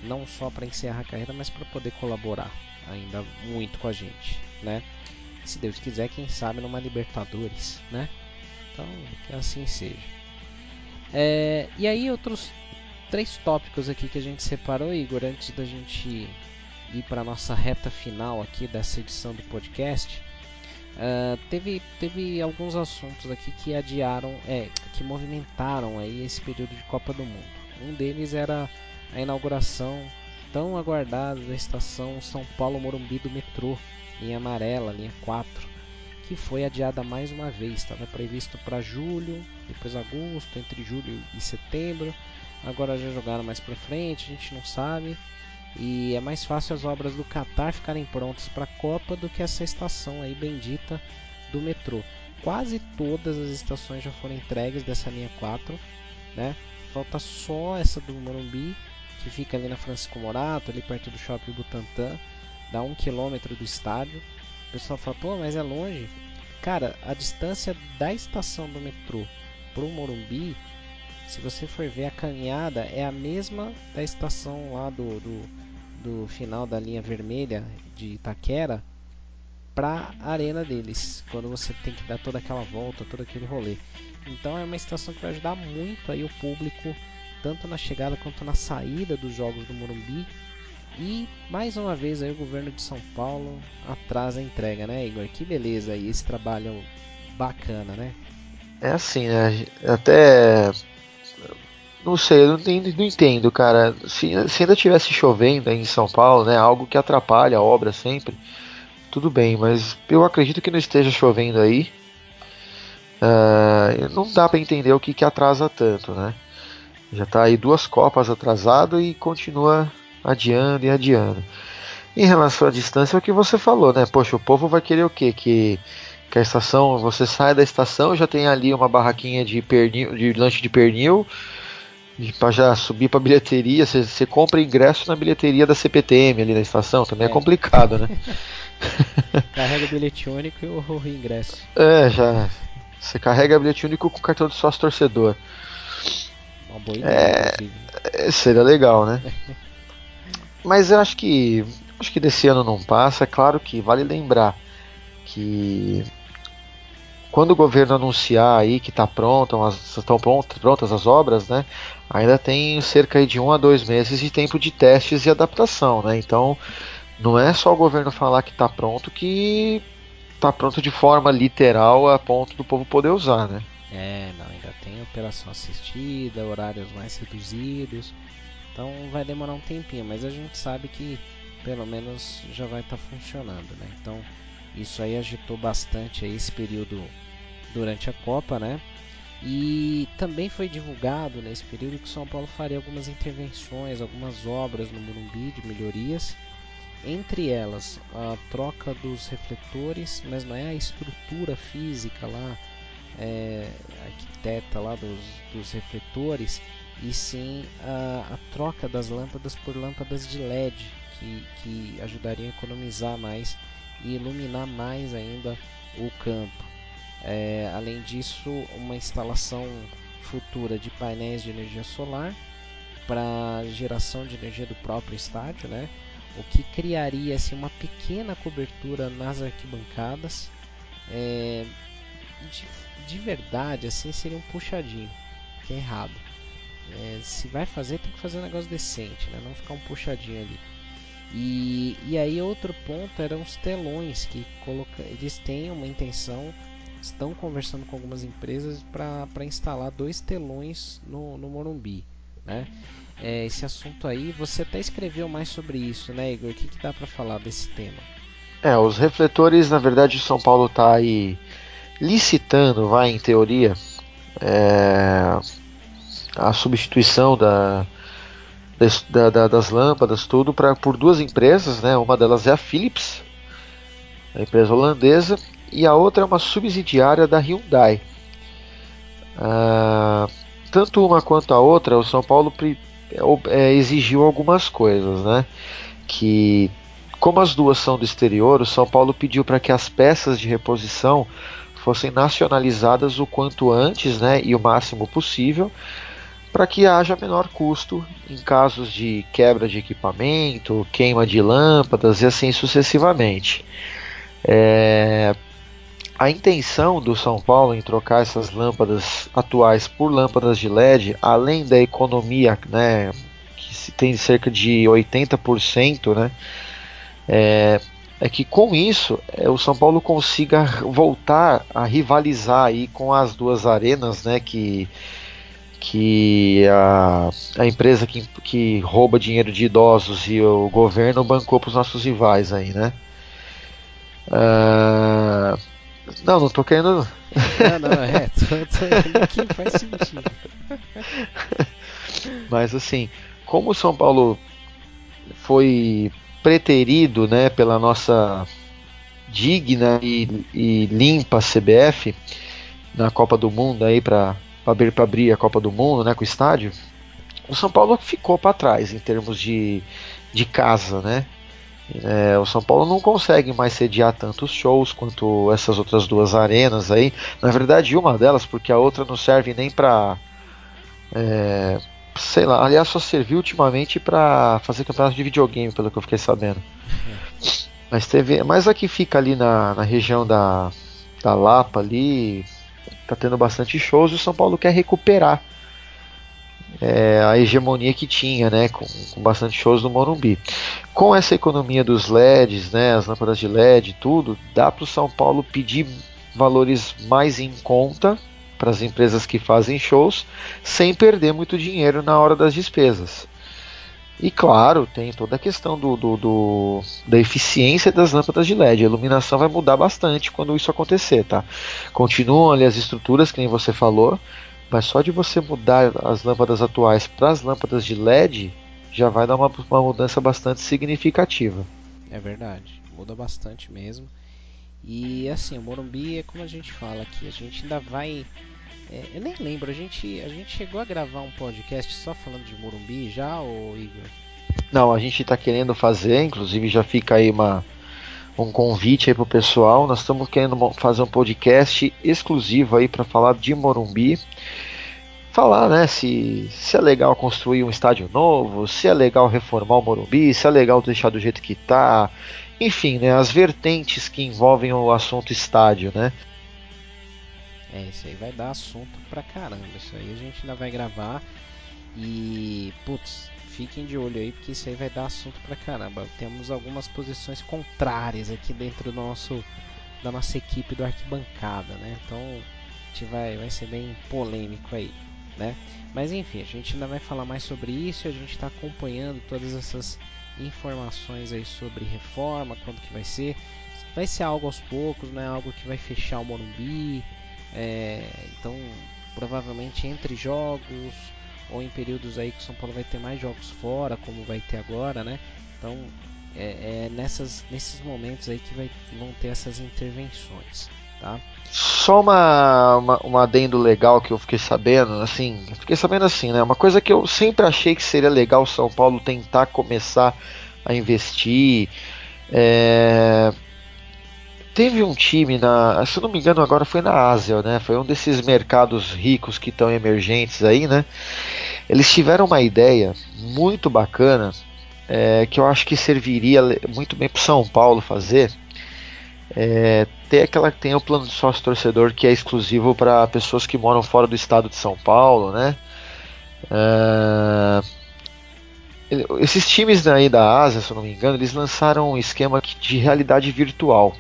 não só para encerrar a carreira, mas para poder colaborar ainda muito com a gente, né? se Deus quiser, quem sabe numa Libertadores, né? Então, que assim seja. É, e aí, outros três tópicos aqui que a gente separou, Igor, antes da gente ir para nossa reta final aqui dessa edição do podcast. Uh, teve, teve alguns assuntos aqui que adiaram, é, que movimentaram aí esse período de Copa do Mundo. Um deles era a inauguração tão aguardada da estação São Paulo Morumbi do metrô, linha amarela, linha 4, que foi adiada mais uma vez. Estava previsto para julho, depois agosto, entre julho e setembro. Agora já jogaram mais para frente, a gente não sabe. E é mais fácil as obras do Qatar ficarem prontas para a Copa do que essa estação aí bendita do metrô. Quase todas as estações já foram entregues dessa linha 4, né? Falta só essa do Morumbi, que fica ali na Francisco Morato, ali perto do Shopping Butantã dá um quilômetro do estádio. O pessoal fala, pô, mas é longe. Cara, a distância da estação do metrô pro Morumbi, se você for ver a caminhada, é a mesma da estação lá do, do, do final da linha vermelha de Itaquera para a arena deles, quando você tem que dar toda aquela volta, todo aquele rolê. Então é uma estação que vai ajudar muito aí o público, tanto na chegada quanto na saída dos jogos do Morumbi. E mais uma vez aí o governo de São Paulo atrasa a entrega, né, Igor? Que beleza aí esse trabalho bacana, né? É assim, né? Até não sei, eu não entendo, cara. Se, se ainda tivesse chovendo aí em São Paulo, né? Algo que atrapalha a obra sempre tudo bem, mas eu acredito que não esteja chovendo aí. Uh, não dá para entender o que, que atrasa tanto, né? Já está aí duas copas atrasado e continua adiando e adiando. Em relação à distância, é o que você falou, né? Poxa, o povo vai querer o quê? Que, que a estação, você sai da estação, já tem ali uma barraquinha de, pernil, de lanche de pernil, para já subir para bilheteria, você, você compra ingresso na bilheteria da CPTM ali na estação, também é, é complicado, né? Carrega o bilhete único e o, o ingresso. É, já. Você carrega o bilhete único com o cartão de sócio torcedor. Uma boa ideia, é, é, seria legal, né? Mas eu acho que acho que desse ano não passa. É claro que vale lembrar que quando o governo anunciar aí que está pronto, estão prontas as obras, né? Ainda tem cerca de um a dois meses de tempo de testes e adaptação, né? Então não é só o governo falar que está pronto que está pronto de forma literal a ponto do povo poder usar, né? É, não, ainda tem operação assistida, horários mais reduzidos. Então vai demorar um tempinho, mas a gente sabe que pelo menos já vai estar tá funcionando, né? Então isso aí agitou bastante aí esse período durante a Copa, né? E também foi divulgado nesse período que São Paulo faria algumas intervenções, algumas obras no Morumbi de melhorias entre elas a troca dos refletores, mas não é a estrutura física lá, é, arquiteta lá dos, dos refletores, e sim a, a, troca das lâmpadas por lâmpadas de LED, que, que ajudariam a economizar mais e iluminar mais ainda o campo. É, além disso, uma instalação futura de painéis de energia solar para geração de energia do próprio estádio, né? o que criaria assim, uma pequena cobertura nas arquibancadas. É, de, de, verdade, assim seria um puxadinho, que é errado. É, se vai fazer, tem que fazer um negócio decente, né? não ficar um puxadinho ali. E, e aí outro ponto eram os telões que coloca, eles têm uma intenção, estão conversando com algumas empresas para instalar dois telões no, no Morumbi, né? é, esse assunto aí. Você até escreveu mais sobre isso, né, Igor? O que, que dá para falar desse tema? É, os refletores, na verdade, São Paulo está aí licitando, vai em teoria, é, a substituição da, da, da, das lâmpadas, tudo pra, por duas empresas, né? Uma delas é a Philips, a empresa holandesa, e a outra é uma subsidiária da Hyundai. Ah, tanto uma quanto a outra, o São Paulo é, exigiu algumas coisas, né? Que como as duas são do exterior, o São Paulo pediu para que as peças de reposição fossem nacionalizadas o quanto antes, né, e o máximo possível, para que haja menor custo em casos de quebra de equipamento, queima de lâmpadas e assim sucessivamente. É, a intenção do São Paulo em trocar essas lâmpadas atuais por lâmpadas de LED, além da economia, né, que tem cerca de 80%, né, é, é que com isso é, o São Paulo consiga voltar a rivalizar aí com as duas arenas, né, que que a, a empresa que, que rouba dinheiro de idosos e o governo bancou para os nossos rivais aí, né? Uh, não, não tô querendo. Não, não, é. Tô, que faz sentido. Mas assim, como o São Paulo foi preterido né, pela nossa digna e, e limpa CBF na Copa do Mundo aí para abrir, abrir a Copa do Mundo né, com o estádio, o São Paulo ficou para trás em termos de, de casa, né? É, o São Paulo não consegue mais sediar tantos shows quanto essas outras duas arenas aí. Na verdade, uma delas, porque a outra não serve nem para é, sei lá, aliás, só serviu ultimamente para fazer campeonato de videogame, pelo que eu fiquei sabendo. Mas teve, mas aqui fica ali na, na região da, da Lapa ali, tá tendo bastante shows e o São Paulo quer recuperar é, a hegemonia que tinha, né, com, com, bastante shows no Morumbi. Com essa economia dos LEDs, né, as lâmpadas de LED, tudo, dá para o São Paulo pedir valores mais em conta para as empresas que fazem shows, sem perder muito dinheiro na hora das despesas. E claro, tem toda a questão do, do, do, da eficiência das lâmpadas de LED. A iluminação vai mudar bastante quando isso acontecer, tá? Continuam ali as estruturas, que nem você falou, mas só de você mudar as lâmpadas atuais para as lâmpadas de LED já vai dar uma, uma mudança bastante significativa. É verdade, muda bastante mesmo. E assim, o Morumbi é como a gente fala aqui, a gente ainda vai. É, eu nem lembro, a gente, a gente chegou a gravar um podcast só falando de Morumbi já, ou Igor? Não, a gente está querendo fazer, inclusive já fica aí uma, um convite aí pro pessoal. Nós estamos querendo fazer um podcast exclusivo aí para falar de Morumbi. Falar, né, se, se é legal construir um estádio novo, se é legal reformar o Morumbi, se é legal deixar do jeito que tá, enfim, né, as vertentes que envolvem o assunto estádio, né? É, isso aí vai dar assunto pra caramba. Isso aí a gente ainda vai gravar. E, putz, fiquem de olho aí, porque isso aí vai dar assunto pra caramba. Temos algumas posições contrárias aqui dentro do nosso, da nossa equipe do Arquibancada, né? Então, a gente vai, vai ser bem polêmico aí, né? Mas enfim, a gente ainda vai falar mais sobre isso. A gente está acompanhando todas essas informações aí sobre reforma, quando que vai ser. Vai ser algo aos poucos, né? Algo que vai fechar o Morumbi. É, então, provavelmente entre jogos ou em períodos aí que o São Paulo vai ter mais jogos fora, como vai ter agora, né? Então, é, é nessas, nesses momentos aí que vai, vão ter essas intervenções, tá? Só uma, uma, uma adendo legal que eu fiquei sabendo, assim, fiquei sabendo assim, né? Uma coisa que eu sempre achei que seria legal São Paulo tentar começar a investir. É... Teve um time na, se não me engano, agora foi na Ásia, né? Foi um desses mercados ricos que estão emergentes aí, né? Eles tiveram uma ideia muito bacana é, que eu acho que serviria muito bem para São Paulo fazer é, tem aquela tem o plano de sócio torcedor que é exclusivo para pessoas que moram fora do estado de São Paulo, né? É, esses times aí da Ásia, se eu não me engano, eles lançaram um esquema de realidade virtual.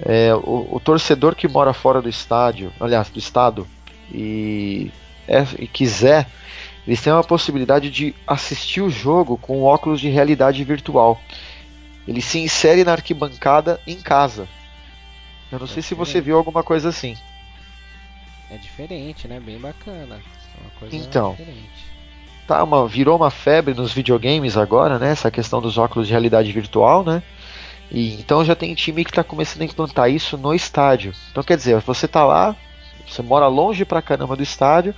É, o, o, torcedor que mora fora do estádio, aliás, do estado, e, é, e quiser, eles têm a possibilidade de assistir o jogo com óculos de realidade virtual. Ele se insere na arquibancada em casa. Eu não é sei diferente. se você viu alguma coisa assim. É diferente, né? Bem bacana. É então, diferente. Tá, uma, virou uma febre nos videogames agora, né? Essa questão dos óculos de realidade virtual, né? E, então já tem time que está começando a implantar isso no estádio. Então quer dizer, você tá lá, você mora longe pra caramba do estádio,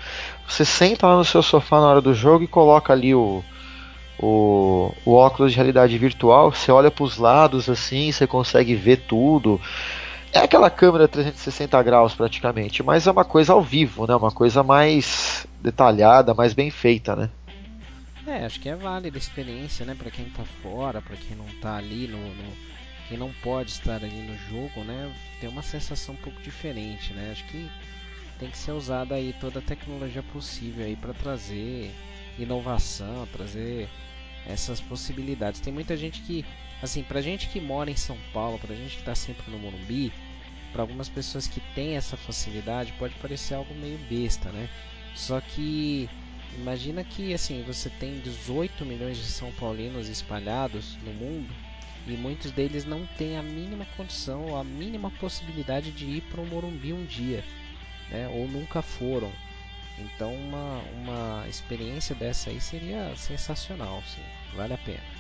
você senta lá no seu sofá na hora do jogo e coloca ali o, o, o óculos de realidade virtual, você olha para os lados assim, você consegue ver tudo. É aquela câmera 360 graus praticamente, mas é uma coisa ao vivo, né? Uma coisa mais detalhada, mais bem feita, né? É, acho que é válida a experiência, né? Para quem tá fora, para quem não tá ali no, no, quem não pode estar ali no jogo, né? Tem uma sensação um pouco diferente, né? Acho que tem que ser usada aí toda a tecnologia possível aí para trazer inovação, trazer essas possibilidades. Tem muita gente que, assim, pra gente que mora em São Paulo, pra gente que tá sempre no Morumbi, para algumas pessoas que têm essa facilidade, pode parecer algo meio besta, né? Só que imagina que assim, você tem 18 milhões de São Paulinos espalhados no mundo e muitos deles não têm a mínima condição ou a mínima possibilidade de ir para o Morumbi um dia, né? Ou nunca foram. Então uma, uma experiência dessa aí seria sensacional, sim. Vale a pena.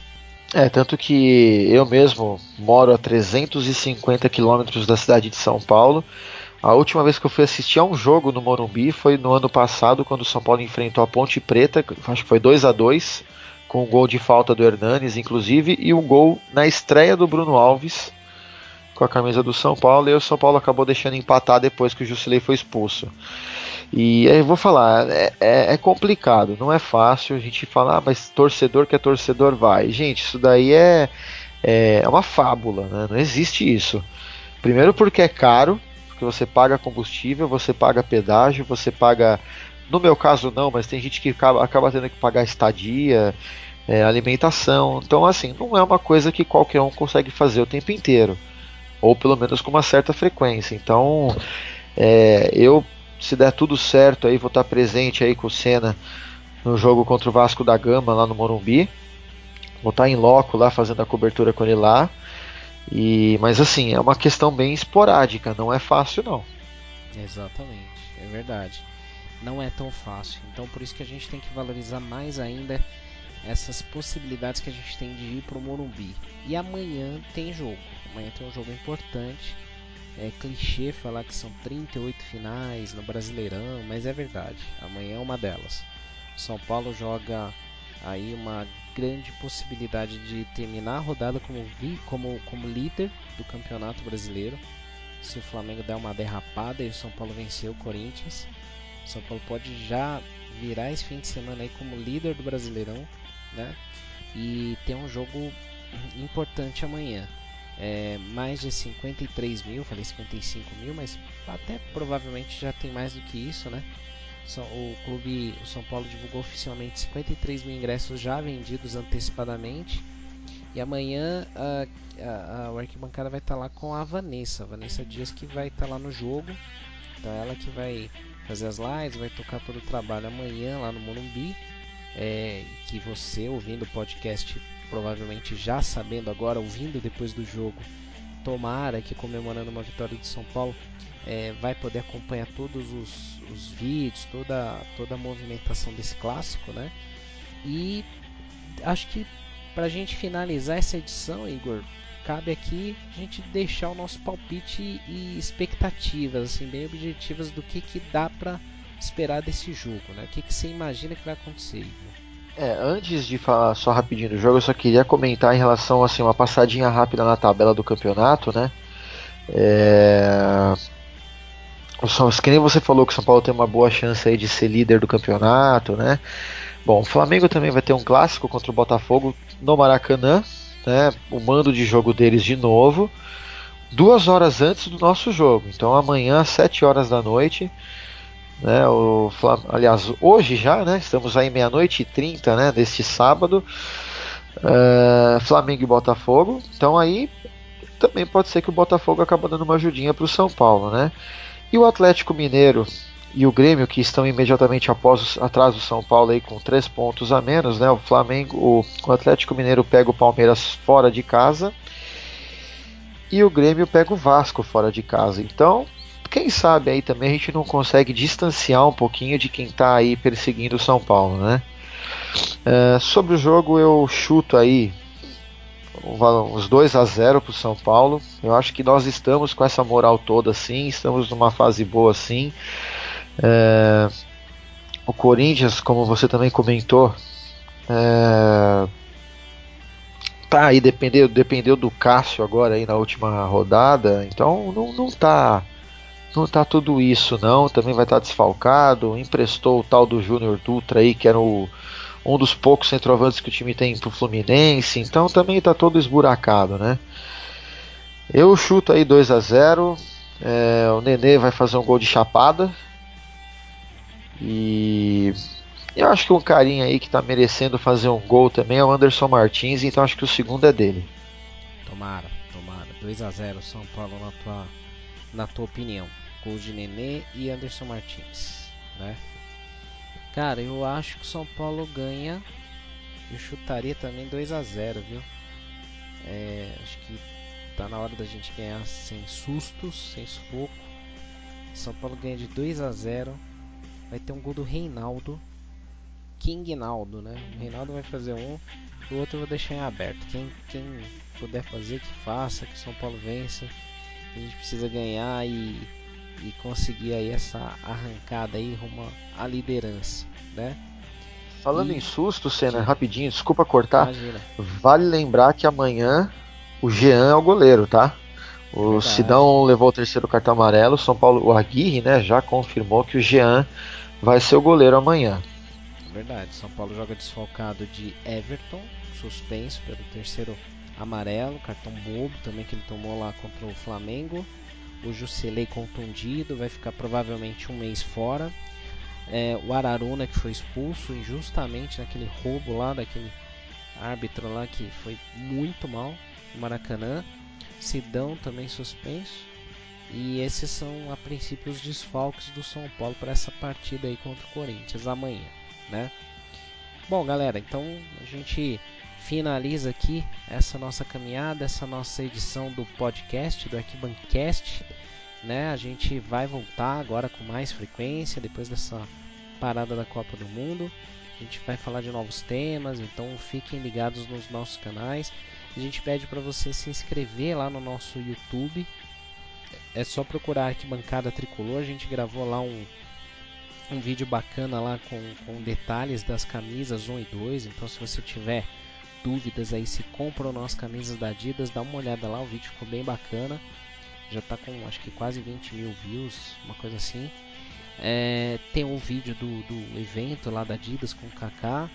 É, tanto que eu mesmo moro a 350 quilômetros da cidade de São Paulo. A última vez que eu fui assistir a um jogo no Morumbi foi no ano passado, quando o São Paulo enfrentou a Ponte Preta, acho que foi 2 a 2 com o gol de falta do Hernanes, inclusive, e o gol na estreia do Bruno Alves com a camisa do São Paulo, e o São Paulo acabou deixando empatar depois que o Jusilei foi expulso. E eu vou falar, é, é, é, complicado, não é fácil. A gente falar, ah, mas torcedor que é torcedor vai. Gente, isso daí é, é, é uma fábula, né? não existe isso. Primeiro porque é caro, porque você paga combustível, você paga pedágio, você paga. No meu caso não, mas tem gente que acaba, acaba tendo que pagar estadia, é, alimentação. Então, assim, não é uma coisa que qualquer um consegue fazer o tempo inteiro. Ou pelo menos com uma certa frequência. Então, é, eu, se der tudo certo, aí vou estar presente aí com o Senna no jogo contra o Vasco da Gama lá no Morumbi. Vou estar em loco lá fazendo a cobertura com ele lá. E, mas assim, é uma questão bem esporádica, não é fácil não. Exatamente, é verdade. Não é tão fácil. Então por isso que a gente tem que valorizar mais ainda essas possibilidades que a gente tem de ir para o Morumbi. E amanhã tem jogo. Amanhã tem um jogo importante. É clichê falar que são 38 finais no Brasileirão, mas é verdade. Amanhã é uma delas. São Paulo joga aí uma grande possibilidade de terminar a rodada como, vi, como, como líder do Campeonato Brasileiro. Se o Flamengo der uma derrapada e o São Paulo vencer o Corinthians, o São Paulo pode já virar esse fim de semana aí como líder do Brasileirão, né? E ter um jogo importante amanhã. É, mais de 53 mil, falei 55 mil, mas até provavelmente já tem mais do que isso, né? o clube, o São Paulo divulgou oficialmente 53 mil ingressos já vendidos antecipadamente. E amanhã a, a, a arquibancada vai estar tá lá com a Vanessa, a Vanessa Dias que vai estar tá lá no jogo. Então ela que vai fazer as lives, vai tocar todo o trabalho amanhã lá no Morumbi. É, que você ouvindo o podcast, provavelmente já sabendo agora, ouvindo depois do jogo, tomara que comemorando uma vitória do São Paulo, é, vai poder acompanhar todos os, os vídeos, toda, toda a movimentação desse clássico, né? E acho que para a gente finalizar essa edição, Igor, cabe aqui a gente deixar o nosso palpite e expectativas, assim, bem objetivas do que, que dá para esperar desse jogo, né? O que, que você imagina que vai acontecer? É, antes de falar só rapidinho do jogo, eu só queria comentar em relação assim uma passadinha rápida na tabela do campeonato, né? É... O que nem você falou que o São Paulo tem uma boa chance aí de ser líder do campeonato, né? Bom, o Flamengo também vai ter um clássico contra o Botafogo no Maracanã, né? O mando de jogo deles de novo, duas horas antes do nosso jogo. Então amanhã às 7 horas da noite, né? O aliás, hoje já, né? Estamos aí meia-noite e 30, né? Deste sábado, uh, Flamengo e Botafogo. Então aí também pode ser que o Botafogo acabe dando uma ajudinha para o São Paulo, né? E o Atlético Mineiro e o Grêmio, que estão imediatamente após, atrás do São Paulo aí com três pontos a menos, né? O Flamengo, o Atlético Mineiro pega o Palmeiras fora de casa e o Grêmio pega o Vasco fora de casa. Então, quem sabe aí também a gente não consegue distanciar um pouquinho de quem está aí perseguindo o São Paulo, né? Uh, sobre o jogo eu chuto aí uns 2 a 0 para o São Paulo. Eu acho que nós estamos com essa moral toda assim, estamos numa fase boa assim. É, o Corinthians, como você também comentou, é, tá aí dependeu, dependeu do Cássio agora aí na última rodada, então não, não tá não tá tudo isso não, também vai estar tá desfalcado, emprestou o tal do Júnior Dutra aí que era o um dos poucos centroavantes que o time tem pro Fluminense, então também está todo esburacado, né? Eu chuto aí 2 a 0 é, o Nenê vai fazer um gol de chapada. E eu acho que um carinha aí que está merecendo fazer um gol também é o Anderson Martins, então acho que o segundo é dele. Tomara, tomara. 2 a 0 São Paulo na tua, na tua opinião. Gol de Nenê e Anderson Martins, né? Cara, eu acho que São Paulo ganha. Eu chutaria também 2 a 0 viu? É, acho que tá na hora da gente ganhar sem sustos, sem sufoco. São Paulo ganha de 2 a 0 Vai ter um gol do Reinaldo. King Naldo, né? O Reinaldo vai fazer um, o outro eu vou deixar em aberto. Quem, quem puder fazer, que faça, que São Paulo vença. A gente precisa ganhar e e conseguir aí essa arrancada aí rumo à liderança, né? Falando e... em susto, Senna, rapidinho, desculpa cortar. Imagina. Vale lembrar que amanhã o Jean é o goleiro, tá? O Verdade. Sidão levou o terceiro cartão amarelo. O São Paulo, o Aguirre, né, já confirmou que o Jean vai ser o goleiro amanhã. Verdade. São Paulo joga desfalcado de Everton, suspenso pelo terceiro amarelo, cartão bobo também que ele tomou lá contra o Flamengo. O Jusilei contundido, vai ficar provavelmente um mês fora. É, o Araruna que foi expulso injustamente naquele roubo lá daquele árbitro lá que foi muito mal no Maracanã. Sidão também suspenso. E esses são a princípio os desfalques do São Paulo para essa partida aí contra o Corinthians amanhã, né? Bom, galera, então a gente finaliza aqui essa nossa caminhada, essa nossa edição do podcast do Arquibancast, né? A gente vai voltar agora com mais frequência depois dessa parada da Copa do Mundo. A gente vai falar de novos temas, então fiquem ligados nos nossos canais. A gente pede para você se inscrever lá no nosso YouTube. É só procurar Arquibancada Tricolor. A gente gravou lá um, um vídeo bacana lá com, com detalhes das camisas 1 e 2. Então, se você tiver dúvidas aí se compra ou não as camisas da Adidas, dá uma olhada lá. O vídeo ficou bem bacana. Já está com acho que quase 20 mil views, uma coisa assim. É, tem o um vídeo do, do evento lá da Adidas com o Kaká.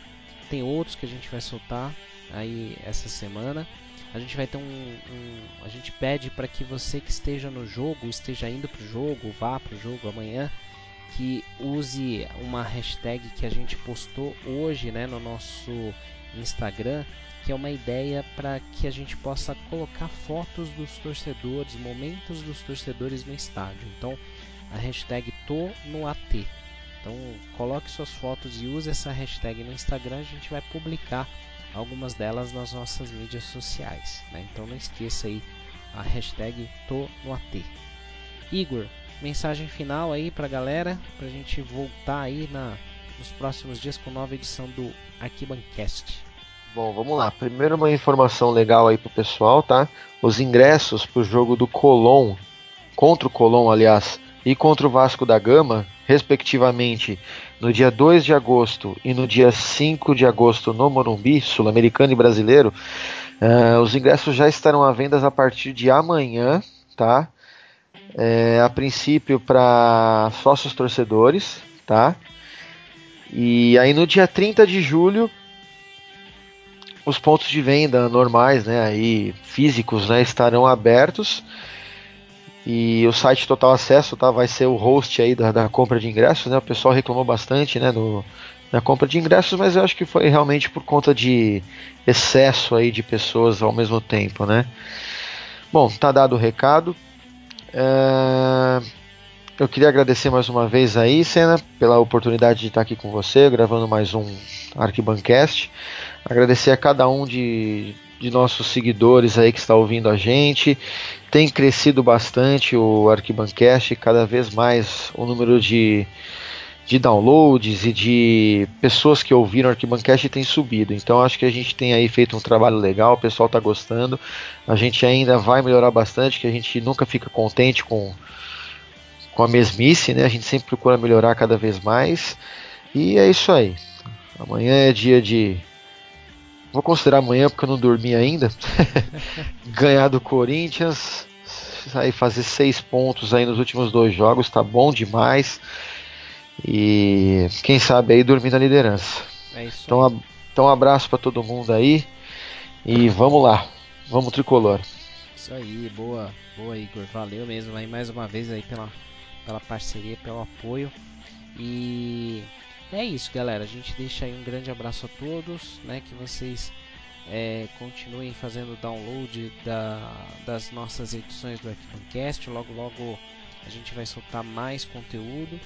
Tem outros que a gente vai soltar aí essa semana. A gente vai ter um, um a gente pede para que você que esteja no jogo, esteja indo pro jogo, vá pro jogo amanhã, que use uma hashtag que a gente postou hoje, né, no nosso Instagram, que é uma ideia para que a gente possa colocar fotos dos torcedores, momentos dos torcedores no estádio. Então, a hashtag tô no. Então, coloque suas fotos e use essa hashtag no Instagram, a gente vai publicar algumas delas nas nossas mídias sociais. Né? Então não esqueça aí a hashtag tô no. Igor, mensagem final aí pra galera, pra gente voltar aí na, nos próximos dias com nova edição do Arquibancast. Bom, vamos lá. Primeiro uma informação legal aí pro pessoal, tá? Os ingressos pro jogo do Colón, contra o Colón, aliás, e contra o Vasco da Gama, respectivamente, no dia 2 de agosto e no dia 5 de agosto no Morumbi, sul-americano e brasileiro, uh, os ingressos já estarão à venda a partir de amanhã, tá? É, a princípio para sócios torcedores, tá? E aí no dia 30 de julho os pontos de venda normais, né, aí físicos, né, estarão abertos e o site Total Acesso tá, vai ser o host aí da, da compra de ingressos. Né? O pessoal reclamou bastante né, na compra de ingressos, mas eu acho que foi realmente por conta de excesso aí de pessoas ao mesmo tempo. Né? Bom, tá dado o recado. É... Eu queria agradecer mais uma vez aí, Senna, pela oportunidade de estar aqui com você, gravando mais um Arquibancast. Agradecer a cada um de, de nossos seguidores aí que está ouvindo a gente. Tem crescido bastante o Arquibancast, cada vez mais o número de, de downloads e de pessoas que ouviram o Arquibancast tem subido. Então acho que a gente tem aí feito um trabalho legal, o pessoal está gostando. A gente ainda vai melhorar bastante, que a gente nunca fica contente com, com a mesmice, né? A gente sempre procura melhorar cada vez mais. E é isso aí. Amanhã é dia de Vou considerar amanhã porque eu não dormi ainda. Ganhar do Corinthians, aí fazer seis pontos aí nos últimos dois jogos, tá bom demais. E quem sabe aí dormir na liderança. É isso então, então um abraço para todo mundo aí e vamos lá, vamos tricolor. Isso aí, boa, boa Igor, valeu mesmo aí mais uma vez aí pela, pela parceria, pelo apoio e é isso, galera. A gente deixa aí um grande abraço a todos, né? Que vocês é, continuem fazendo download da, das nossas edições do Arquibancast. Logo, logo a gente vai soltar mais conteúdo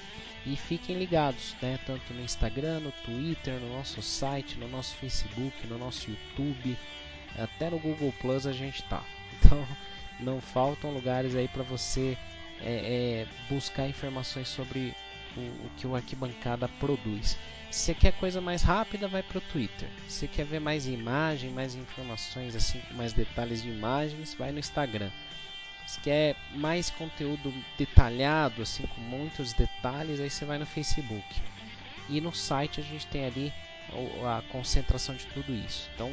e fiquem ligados, né? Tanto no Instagram, no Twitter, no nosso site, no nosso Facebook, no nosso YouTube, até no Google Plus a gente tá. Então não faltam lugares aí para você é, é, buscar informações sobre o, o que o Arquibancada produz. Se quer coisa mais rápida, vai para o Twitter. Se quer ver mais imagem, mais informações, assim, mais detalhes de imagens, vai no Instagram. Se quer mais conteúdo detalhado, assim, com muitos detalhes, aí você vai no Facebook. E no site a gente tem ali a concentração de tudo isso. Então,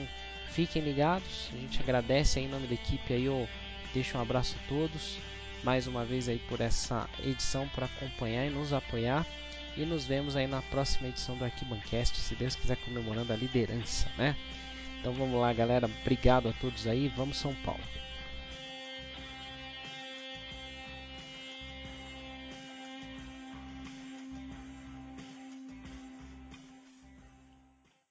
fiquem ligados. A gente agradece aí em nome da equipe aí o, Deixo um abraço a todos. Mais uma vez aí por essa edição para acompanhar e nos apoiar. E nos vemos aí na próxima edição do Arquibancast, se Deus quiser comemorando a liderança, né? Então vamos lá, galera. Obrigado a todos aí. Vamos São Paulo.